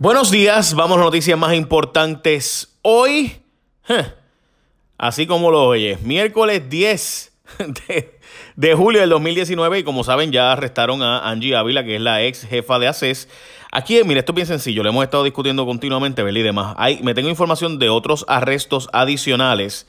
Buenos días, vamos a noticias más importantes hoy. Así como lo oyes, miércoles 10 de, julio del 2019 y como saben ya arrestaron a Angie Ávila, que es la ex jefa de ACES. Aquí, mire, esto es bien sencillo, lo hemos estado discutiendo continuamente, Beli y demás. Hay, me tengo información de otros arrestos adicionales,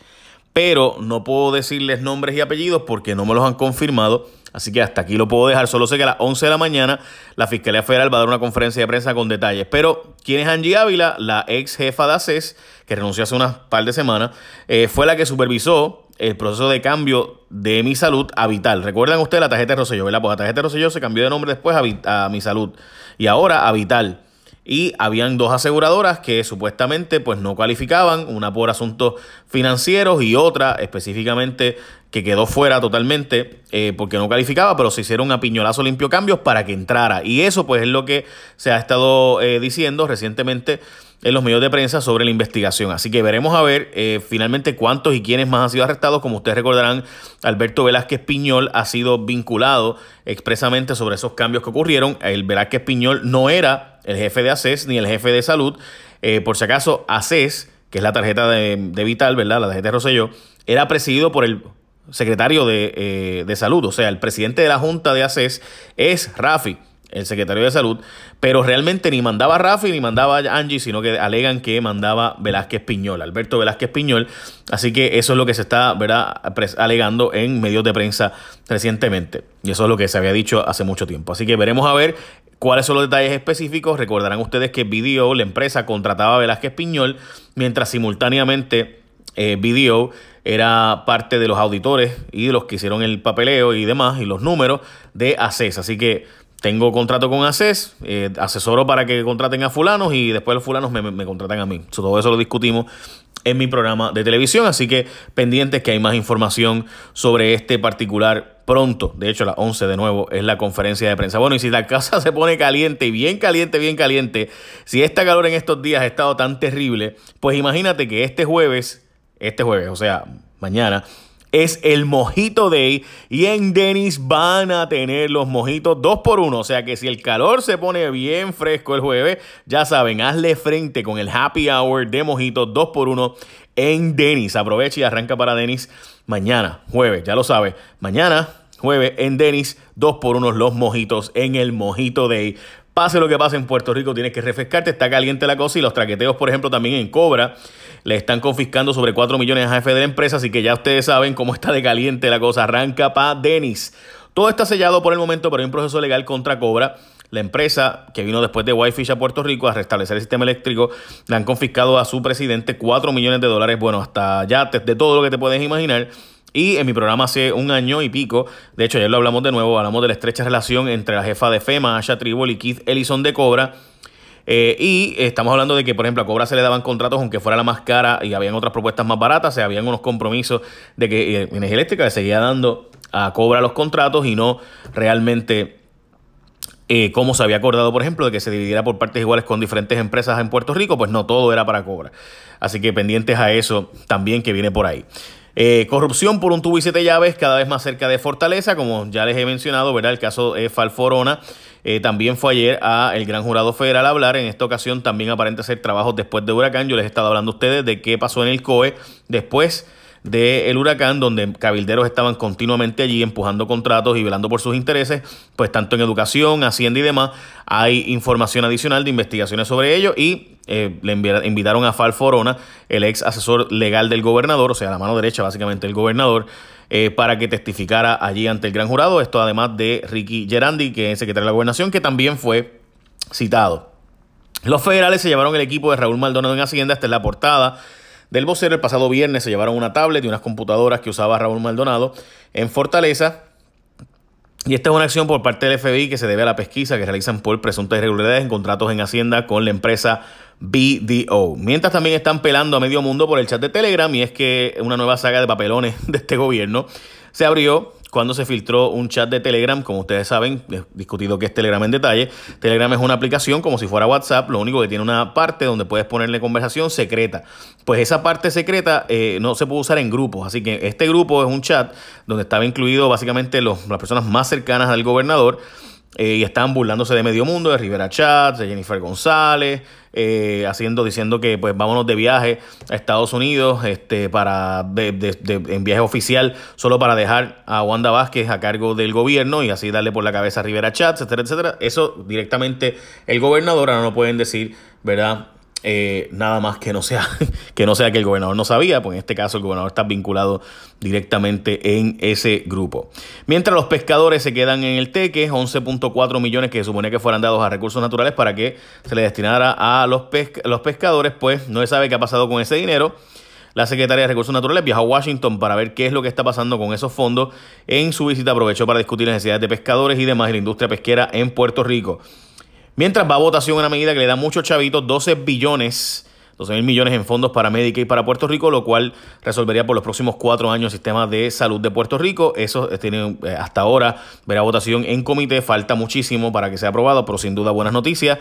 pero no puedo decirles nombres y apellidos porque no me los han confirmado. Así que hasta aquí lo puedo dejar. Solo sé que a las 11 de la mañana la Fiscalía Federal va a dar una conferencia de prensa con detalles. Pero, ¿quién es Angie Ávila? La ex jefa de ACES, que renunció hace unas par de semanas, eh, fue la que supervisó el proceso de cambio de Mi Salud a Vital. ¿Recuerdan ustedes la tarjeta de Rosselló? ¿verdad? Pues la tarjeta de Rosselló se cambió de nombre después a, a Mi Salud. Y ahora a Vital y habían dos aseguradoras que supuestamente pues no calificaban, una por asuntos financieros y otra específicamente que quedó fuera totalmente eh, porque no calificaba, pero se hicieron a piñolazo limpio cambios para que entrara. Y eso pues es lo que se ha estado eh, diciendo recientemente en los medios de prensa sobre la investigación. Así que veremos a ver eh, finalmente cuántos y quiénes más han sido arrestados. Como ustedes recordarán, Alberto Velázquez Piñol ha sido vinculado expresamente sobre esos cambios que ocurrieron. El Velázquez Piñol no era el jefe de ACES ni el jefe de salud. por si acaso, ACES, que es la tarjeta de, de Vital, ¿verdad? La tarjeta de Rosselló, era presidido por el secretario eh, de, salud, o sea, el presidente de la Junta de ACES es Rafi, el secretario de salud, pero realmente ni mandaba Rafi ni mandaba Angie, sino que alegan que mandaba Velázquez Piñol, Alberto Velázquez Piñol, así que eso es lo que se está ¿verdad? alegando en medios de prensa recientemente, y eso es lo que se había dicho hace mucho tiempo, así que veremos a ver cuáles son los detalles específicos, recordarán ustedes que Video, la empresa, contrataba a Velázquez Piñol, mientras simultáneamente eh, Video era parte de los auditores y de los que hicieron el papeleo y demás y los números de ACES. Así que tengo contrato con ACES, eh, asesoro para que contraten a fulanos y después los fulanos me, me contratan a mí. todo eso lo discutimos en mi programa de televisión, así que pendientes que hay más información sobre este particular pronto. De hecho, a las 11 de nuevo es la conferencia de prensa. Bueno, y si la casa se pone caliente, bien caliente, bien caliente, si esta calor en estos días ha estado tan terrible, pues imagínate que este jueves este jueves, o sea, mañana, es el Mojito Day y en Denis van a tener los mojitos 2 por 1 O sea que si el calor se pone bien fresco el jueves, ya saben, hazle frente con el Happy Hour de mojitos 2 por 1 en Denis. Aprovecha y arranca para Denis mañana, jueves, ya lo sabes. Mañana, jueves, en Denis, 2 por 1 los mojitos en el Mojito Day. Pase lo que pase en Puerto Rico, tienes que refrescarte, está caliente la cosa y los traqueteos, por ejemplo, también en Cobra le están confiscando sobre 4 millones a jefe de la empresa, así que ya ustedes saben cómo está de caliente la cosa. Arranca pa' Denis. Todo está sellado por el momento, pero hay un proceso legal contra Cobra. La empresa que vino después de Wi-Fi a Puerto Rico a restablecer el sistema eléctrico le han confiscado a su presidente 4 millones de dólares, bueno, hasta ya de todo lo que te puedes imaginar. Y en mi programa hace un año y pico, de hecho ayer lo hablamos de nuevo, hablamos de la estrecha relación entre la jefa de FEMA, Asha Tribal y Keith Ellison de Cobra eh, y estamos hablando de que, por ejemplo, a Cobra se le daban contratos aunque fuera la más cara y habían otras propuestas más baratas, se habían unos compromisos de que eh, Energía Eléctrica le seguía dando a Cobra los contratos y no realmente eh, como se había acordado, por ejemplo, de que se dividiera por partes iguales con diferentes empresas en Puerto Rico, pues no todo era para Cobra. Así que pendientes a eso también que viene por ahí. Corrupción por un tubo y siete llaves cada vez más cerca de Fortaleza, como ya les he mencionado, ¿verdad? El caso de Falforona eh, también fue ayer a el Gran Jurado Federal a hablar. En esta ocasión también aparenta ser trabajos después de huracán. Yo les he estado hablando a ustedes de qué pasó en el COE después del huracán, donde cabilderos estaban continuamente allí empujando contratos y velando por sus intereses, pues tanto en educación, hacienda y demás, hay información adicional de investigaciones sobre ello y eh, le invitaron a Fal Forona, el ex asesor legal del gobernador, o sea, la mano derecha básicamente del gobernador, eh, para que testificara allí ante el gran jurado. Esto además de Ricky Gerandi, que es secretario de la gobernación, que también fue citado. Los federales se llevaron el equipo de Raúl Maldonado en Hacienda, esta es la portada del vocero. El pasado viernes se llevaron una tablet y unas computadoras que usaba Raúl Maldonado en Fortaleza. Y esta es una acción por parte del FBI que se debe a la pesquisa que realizan por presuntas irregularidades en contratos en Hacienda con la empresa BDO. Mientras también están pelando a medio mundo por el chat de Telegram y es que una nueva saga de papelones de este gobierno se abrió cuando se filtró un chat de Telegram, como ustedes saben, he discutido qué es Telegram en detalle. Telegram es una aplicación como si fuera WhatsApp, lo único que tiene una parte donde puedes ponerle conversación secreta. Pues esa parte secreta eh, no se puede usar en grupos, así que este grupo es un chat donde estaba incluido básicamente los, las personas más cercanas al gobernador eh, y están burlándose de medio mundo, de Rivera Chat, de Jennifer González, eh, haciendo, diciendo que pues vámonos de viaje a Estados Unidos este, para en viaje oficial solo para dejar a Wanda Vázquez a cargo del gobierno y así darle por la cabeza a Rivera Chat, etcétera, etcétera. Eso directamente el gobernador ahora no pueden decir, ¿verdad? Eh, nada más que no sea que no sea que el gobernador no sabía, pues en este caso el gobernador está vinculado directamente en ese grupo. Mientras los pescadores se quedan en el teque, 11.4 millones que se suponía que fueran dados a recursos naturales para que se le destinara a los, los pescadores, pues no se sabe qué ha pasado con ese dinero. La secretaria de Recursos Naturales viajó a Washington para ver qué es lo que está pasando con esos fondos. En su visita aprovechó para discutir las necesidades de pescadores y demás de la industria pesquera en Puerto Rico. Mientras va a votación una medida que le da muchos chavitos, 12 billones 12 mil millones en fondos para Medicaid para Puerto Rico, lo cual resolvería por los próximos cuatro años el sistema de salud de Puerto Rico. Eso tiene eh, hasta ahora, verá votación en comité, falta muchísimo para que sea aprobado, pero sin duda buenas noticias.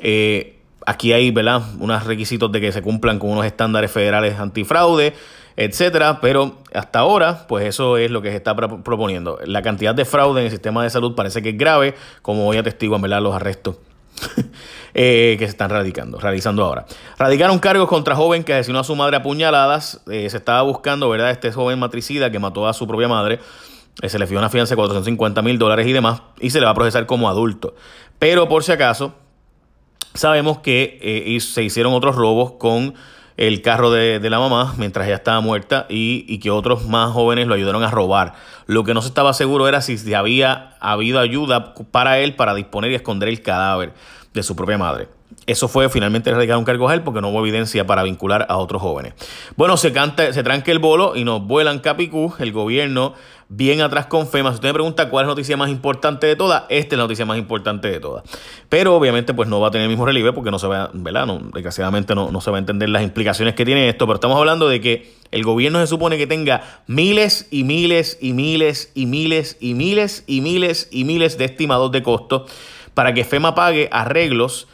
Eh, aquí hay, ¿verdad?, unos requisitos de que se cumplan con unos estándares federales antifraude, etcétera, pero hasta ahora, pues eso es lo que se está proponiendo. La cantidad de fraude en el sistema de salud parece que es grave, como hoy atestiguan, ¿verdad?, los arrestos Eh, que se están radicando, realizando ahora. Radicaron cargos contra joven que asesinó a su madre a puñaladas. Eh, se estaba buscando, ¿verdad? Este joven matricida que mató a su propia madre. Eh, se le fijó una fianza de 450 mil dólares y demás. Y se le va a procesar como adulto. Pero por si acaso, sabemos que se hicieron otros robos con el carro de, la mamá mientras ella estaba muerta y, y, que otros más jóvenes lo ayudaron a robar. Lo que no se estaba seguro era si había habido ayuda para él para disponer y esconder el cadáver de su propia madre. Eso fue finalmente erradicado un cargo a él porque no hubo evidencia para vincular a otros jóvenes. Bueno, se, canta, se tranca el bolo y nos vuelan Capicú, el gobierno bien atrás con FEMA. Si usted me pregunta cuál es la noticia más importante de todas, esta es la noticia más importante de todas. Pero obviamente pues no va a tener el mismo relieve porque no se va, ¿verdad? No, desgraciadamente no, no se va a entender las implicaciones que tiene esto, pero estamos hablando de que el gobierno se supone que tenga miles y miles y miles y miles y miles y miles y miles de estimados de costos para que FEMA pague arreglos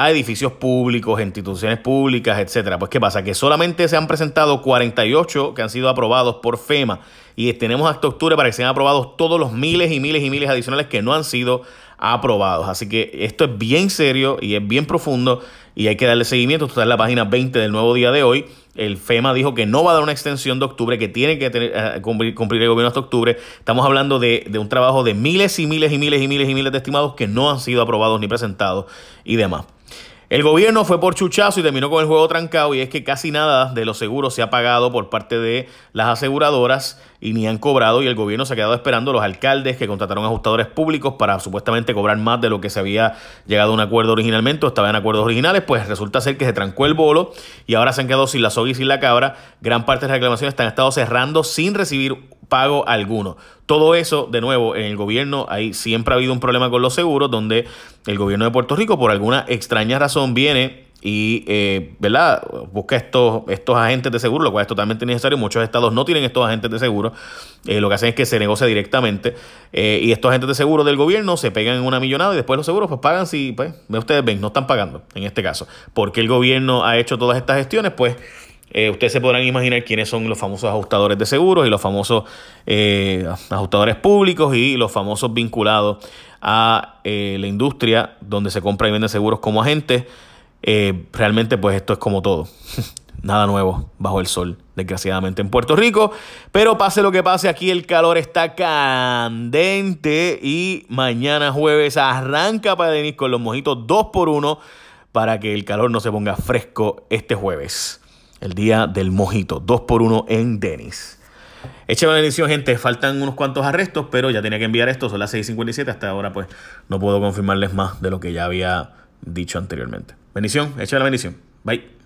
a edificios públicos, instituciones públicas, etcétera. Pues, ¿qué pasa? Que solamente se han presentado 48 que han sido aprobados por FEMA y tenemos hasta octubre para que sean aprobados todos los miles y miles y miles adicionales que no han sido aprobados. Así que esto es bien serio y es bien profundo y hay que darle seguimiento. Esto está en la página 20 del nuevo día de hoy. El FEMA dijo que no va a dar una extensión de octubre, que tiene que tener, eh, cumplir, el gobierno hasta octubre. Estamos hablando de, de, un trabajo de miles y miles y miles y miles y miles de estimados que no han sido aprobados ni presentados y demás. El gobierno fue por chuchazo y terminó con el juego trancado y es que casi nada de los seguros se ha pagado por parte de las aseguradoras y ni han cobrado y el gobierno se ha quedado esperando los alcaldes que contrataron ajustadores públicos para supuestamente cobrar más de lo que se había llegado a un acuerdo originalmente o estaba en acuerdos originales, pues resulta ser que se trancó el bolo y ahora se han quedado sin la soga y sin la cabra. Gran parte de las reclamaciones están estado cerrando sin recibir pago alguno. Todo eso, de nuevo, en el gobierno hay siempre ha habido un problema con los seguros, donde el gobierno de Puerto Rico, por alguna extraña razón, viene y, eh, ¿verdad? Busca estos, estos agentes de seguro, lo cual es totalmente innecesario. Muchos estados no tienen estos agentes de seguro. Eh, lo que hacen es que se negocia directamente. Eh, y estos agentes de seguro del gobierno se pegan en una millonada y después los seguros pues pagan si, pues, ustedes ven, no están pagando en este caso. Porque el gobierno ha hecho todas estas gestiones, pues eh, ustedes se podrán imaginar quiénes son los famosos ajustadores de seguros y los famosos ajustadores públicos y los famosos vinculados a la industria donde se compra y vende seguros como agentes. Realmente pues esto es como todo. Nada nuevo bajo el sol, desgraciadamente en Puerto Rico. Pero pase lo que pase, aquí el calor está candente y mañana jueves arranca para Denis con los mojitos 2 por 1 para que el calor no se ponga fresco este jueves el día del mojito, 2 por 1 en Denis. Écheme bendición, gente. Faltan unos cuantos arrestos, pero ya tenía que enviar esto. Son las 6:57. Hasta ahora, pues, no puedo confirmarles más de lo que ya había dicho anteriormente. Bendición, échame la bendición. Bye.